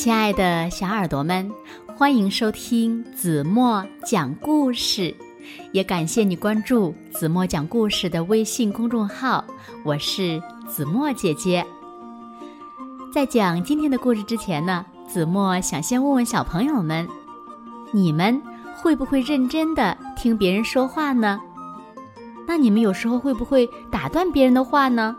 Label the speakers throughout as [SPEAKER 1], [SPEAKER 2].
[SPEAKER 1] 亲爱的小耳朵们，欢迎收听子墨讲故事，也感谢你关注子墨讲故事的微信公众号。我是子墨姐姐。在讲今天的故事之前呢，子墨想先问问小朋友们：你们会不会认真的听别人说话呢？那你们有时候会不会打断别人的话呢？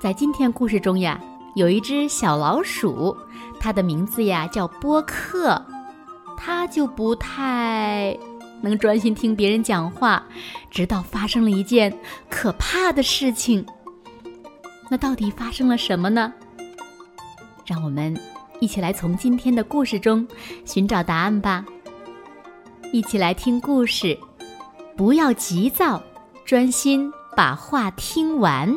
[SPEAKER 1] 在今天故事中呀。有一只小老鼠，它的名字呀叫波克，它就不太能专心听别人讲话，直到发生了一件可怕的事情。那到底发生了什么呢？让我们一起来从今天的故事中寻找答案吧。一起来听故事，不要急躁，专心把话听完。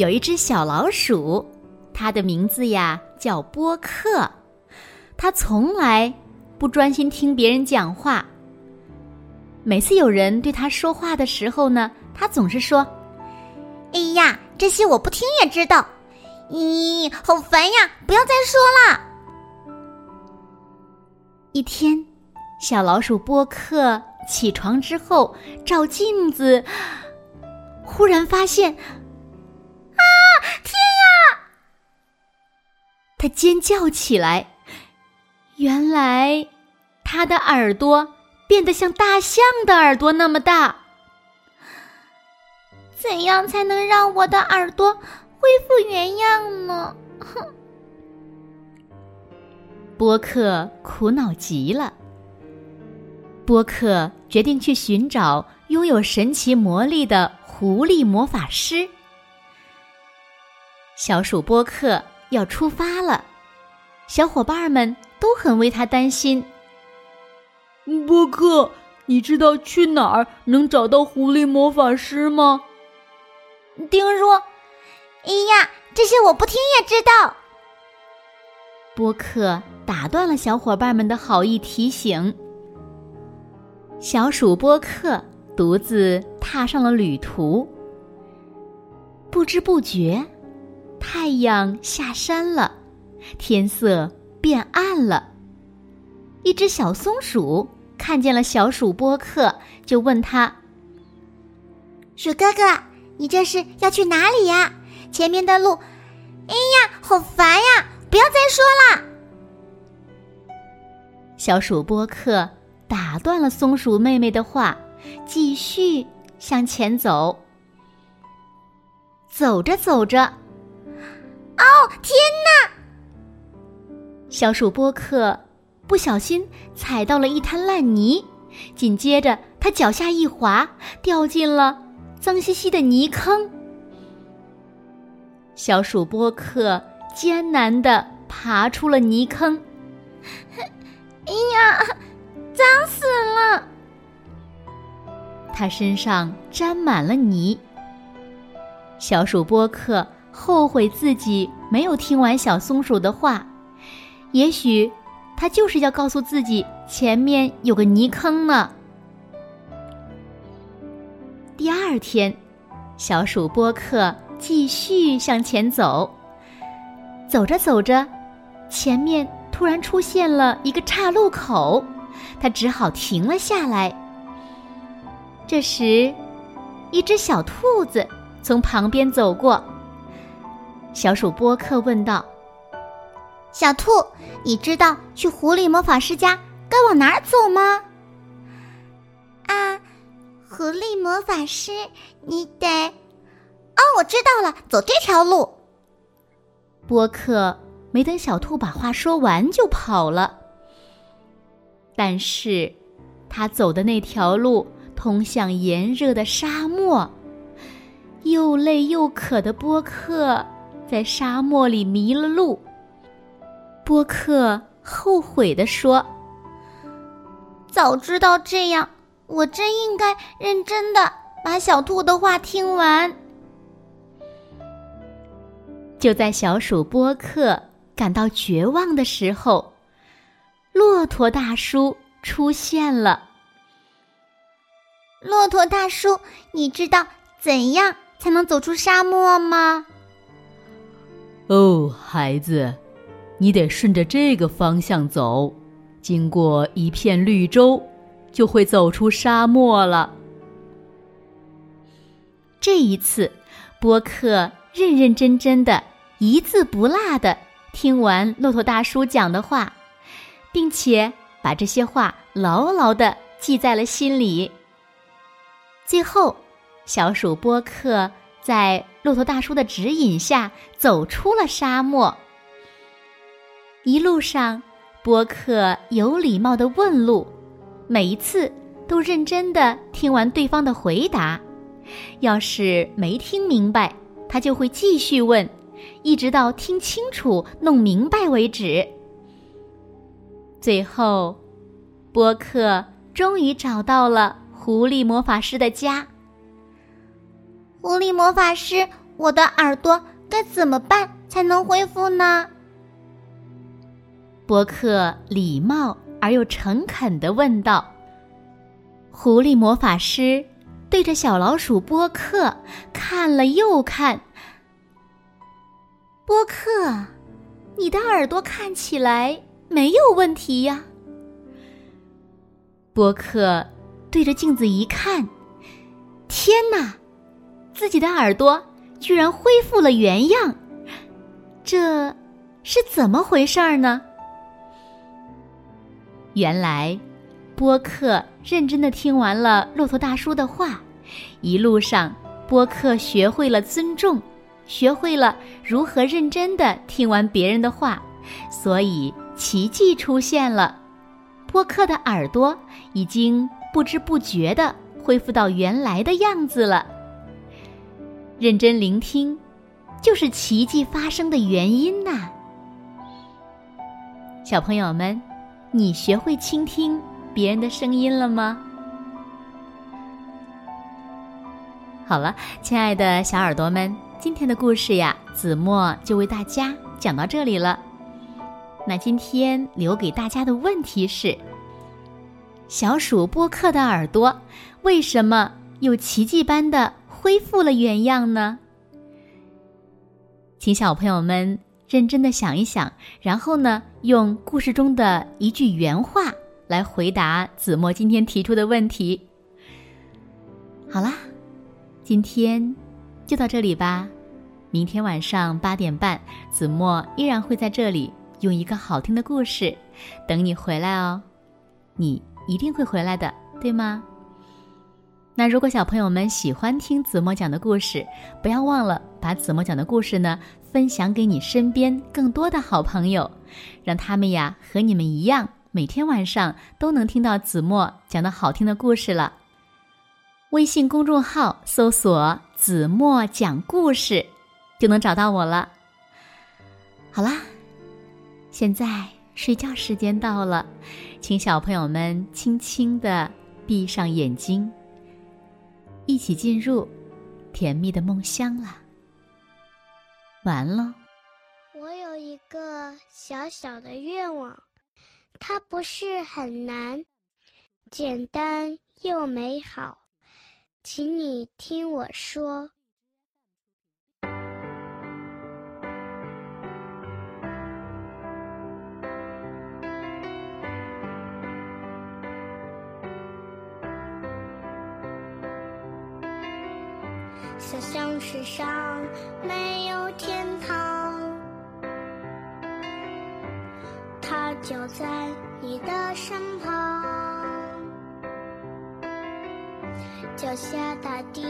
[SPEAKER 1] 有一只小老鼠，它的名字呀叫波克。它从来不专心听别人讲话。每次有人对它说话的时候呢，它总是说：“
[SPEAKER 2] 哎呀，这些我不听也知道。咦，好烦呀！不要再说了。”
[SPEAKER 1] 一天，小老鼠波克起床之后照镜子，忽然发现。他尖叫起来。原来，他的耳朵变得像大象的耳朵那么大。
[SPEAKER 2] 怎样才能让我的耳朵恢复原样呢？哼！
[SPEAKER 1] 波克苦恼极了。波克决定去寻找拥有神奇魔力的狐狸魔法师。小鼠波克要出发了，小伙伴们都很为他担心。
[SPEAKER 3] 波克，你知道去哪儿能找到狐狸魔法师吗？
[SPEAKER 2] 丁说，哎呀，这些我不听也知道。
[SPEAKER 1] 波克打断了小伙伴们的好意提醒。小鼠波克独自踏上了旅途，不知不觉。太阳下山了，天色变暗了。一只小松鼠看见了小鼠波克，就问他：“
[SPEAKER 2] 鼠哥哥，你这是要去哪里呀？前面的路……哎呀，好烦呀！不要再说了。”
[SPEAKER 1] 小鼠波克打断了松鼠妹妹的话，继续向前走。走着走着。
[SPEAKER 2] 哦天哪！
[SPEAKER 1] 小鼠波克不小心踩到了一滩烂泥，紧接着他脚下一滑，掉进了脏兮兮的泥坑。小鼠波克艰难的爬出了泥坑。
[SPEAKER 2] 哎呀，脏死了！
[SPEAKER 1] 他身上沾满了泥。小鼠波克。后悔自己没有听完小松鼠的话，也许他就是要告诉自己前面有个泥坑呢。第二天，小鼠波克继续向前走，走着走着，前面突然出现了一个岔路口，他只好停了下来。这时，一只小兔子从旁边走过。小鼠波克问道：“
[SPEAKER 2] 小兔，你知道去狐狸魔法师家该往哪儿走吗？”啊，狐狸魔法师，你得……哦，我知道了，走这条路。
[SPEAKER 1] 波克没等小兔把话说完就跑了。但是，他走的那条路通向炎热的沙漠，又累又渴的波克。在沙漠里迷了路，波克后悔地说：“
[SPEAKER 2] 早知道这样，我真应该认真的把小兔的话听完。”
[SPEAKER 1] 就在小鼠波克感到绝望的时候，骆驼大叔出现了。
[SPEAKER 2] 骆驼大叔，你知道怎样才能走出沙漠吗？
[SPEAKER 1] 哦，孩子，你得顺着这个方向走，经过一片绿洲，就会走出沙漠了。这一次，波克认认真真的、一字不落的听完骆驼大叔讲的话，并且把这些话牢牢的记在了心里。最后，小鼠波克在骆驼大叔的指引下走出了沙漠。一路上，波克有礼貌的问路，每一次都认真的听完对方的回答。要是没听明白，他就会继续问，一直到听清楚、弄明白为止。最后，波克终于找到了。狐狸魔法师的家。
[SPEAKER 2] 狐狸魔法师，我的耳朵该怎么办才能恢复呢？
[SPEAKER 1] 伯克礼貌而又诚恳的问道。狐狸魔法师对着小老鼠波克看了又看。波克，你的耳朵看起来没有问题呀。波克。对着镜子一看，天哪！自己的耳朵居然恢复了原样，这是怎么回事儿呢？原来，波克认真的听完了骆驼大叔的话，一路上，波克学会了尊重，学会了如何认真的听完别人的话，所以奇迹出现了，波克的耳朵已经。不知不觉的恢复到原来的样子了。认真聆听，就是奇迹发生的原因呐。小朋友们，你学会倾听别人的声音了吗？好了，亲爱的小耳朵们，今天的故事呀，子墨就为大家讲到这里了。那今天留给大家的问题是。小鼠波克的耳朵为什么又奇迹般的恢复了原样呢？请小朋友们认真的想一想，然后呢，用故事中的一句原话来回答子墨今天提出的问题。好啦，今天就到这里吧。明天晚上八点半，子墨依然会在这里用一个好听的故事等你回来哦。你。一定会回来的，对吗？那如果小朋友们喜欢听子墨讲的故事，不要忘了把子墨讲的故事呢分享给你身边更多的好朋友，让他们呀和你们一样，每天晚上都能听到子墨讲的好听的故事了。微信公众号搜索“子墨讲故事”，就能找到我了。好啦，现在。睡觉时间到了，请小朋友们轻轻的闭上眼睛，一起进入甜蜜的梦乡啦。完了。
[SPEAKER 4] 我有一个小小的愿望，它不是很难，简单又美好，请你听我说。世上没有天堂，它就在你的身旁。脚下大地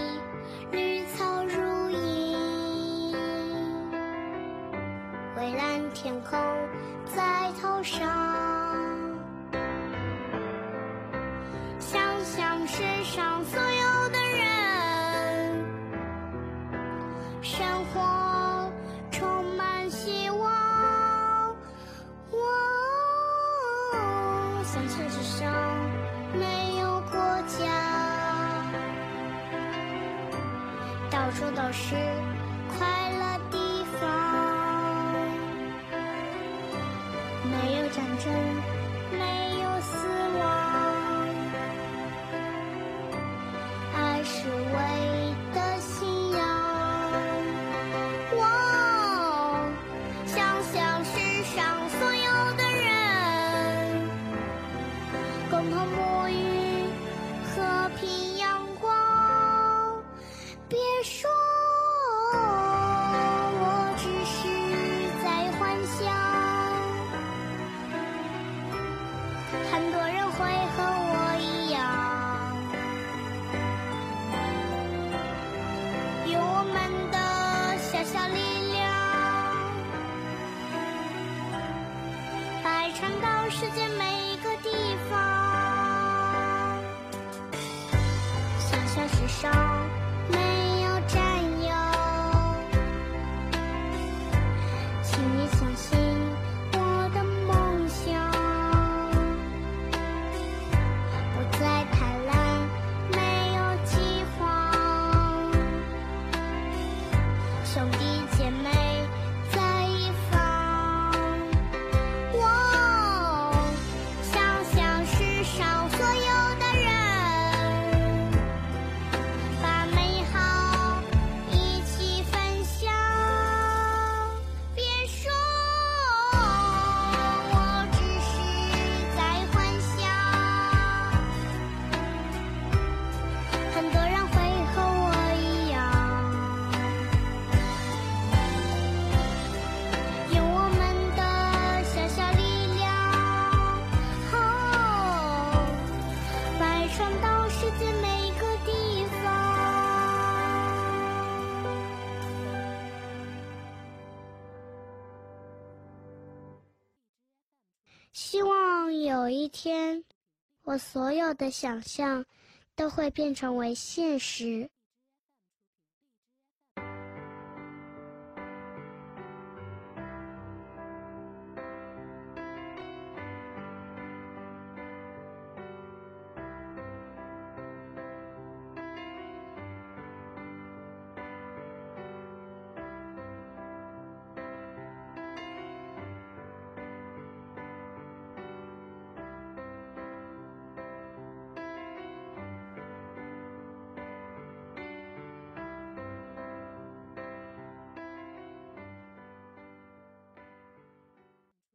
[SPEAKER 4] 绿草如茵，蔚蓝天空在头上。想想世上所到处都是快乐地方，没有战争，世界每一个地方小小时尚希望有一天我所有的想象都会变成为现实。